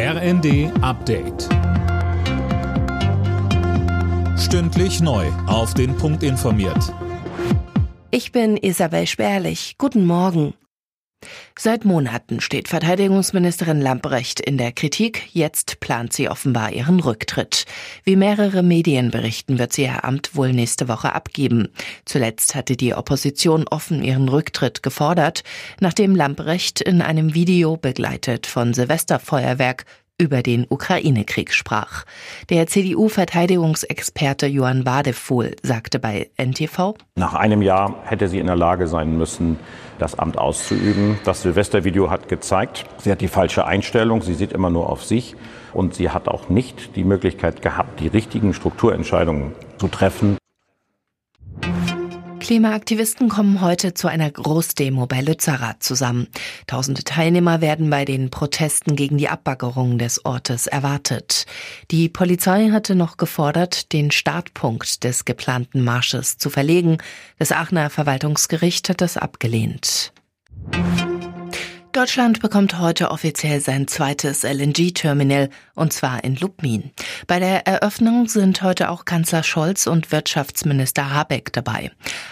RND Update. Stündlich neu. Auf den Punkt informiert. Ich bin Isabel Spärlich. Guten Morgen. Seit Monaten steht Verteidigungsministerin Lamprecht in der Kritik. Jetzt plant sie offenbar ihren Rücktritt. Wie mehrere Medien berichten, wird sie ihr Amt wohl nächste Woche abgeben. Zuletzt hatte die Opposition offen ihren Rücktritt gefordert, nachdem Lamprecht in einem Video begleitet von Silvesterfeuerwerk über den Ukraine-Krieg sprach. Der CDU-Verteidigungsexperte Johann Wadefuhl sagte bei NTV, Nach einem Jahr hätte sie in der Lage sein müssen, das Amt auszuüben. Das Silvestervideo hat gezeigt, sie hat die falsche Einstellung, sie sieht immer nur auf sich und sie hat auch nicht die Möglichkeit gehabt, die richtigen Strukturentscheidungen zu treffen. Klimaaktivisten kommen heute zu einer Großdemo bei Lützerath zusammen. Tausende Teilnehmer werden bei den Protesten gegen die Abbaggerung des Ortes erwartet. Die Polizei hatte noch gefordert, den Startpunkt des geplanten Marsches zu verlegen. Das Aachener Verwaltungsgericht hat das abgelehnt. Deutschland bekommt heute offiziell sein zweites LNG-Terminal, und zwar in Lubmin. Bei der Eröffnung sind heute auch Kanzler Scholz und Wirtschaftsminister Habeck dabei.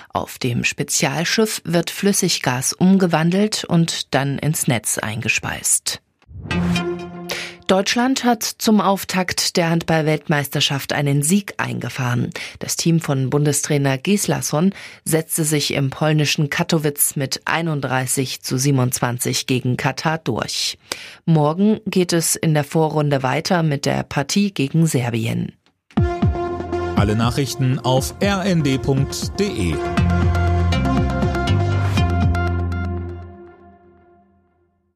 Auf dem Spezialschiff wird Flüssiggas umgewandelt und dann ins Netz eingespeist. Deutschland hat zum Auftakt der Handball-Weltmeisterschaft einen Sieg eingefahren. Das Team von Bundestrainer Gislason setzte sich im polnischen Katowice mit 31 zu 27 gegen Katar durch. Morgen geht es in der Vorrunde weiter mit der Partie gegen Serbien. Alle Nachrichten auf rnd.de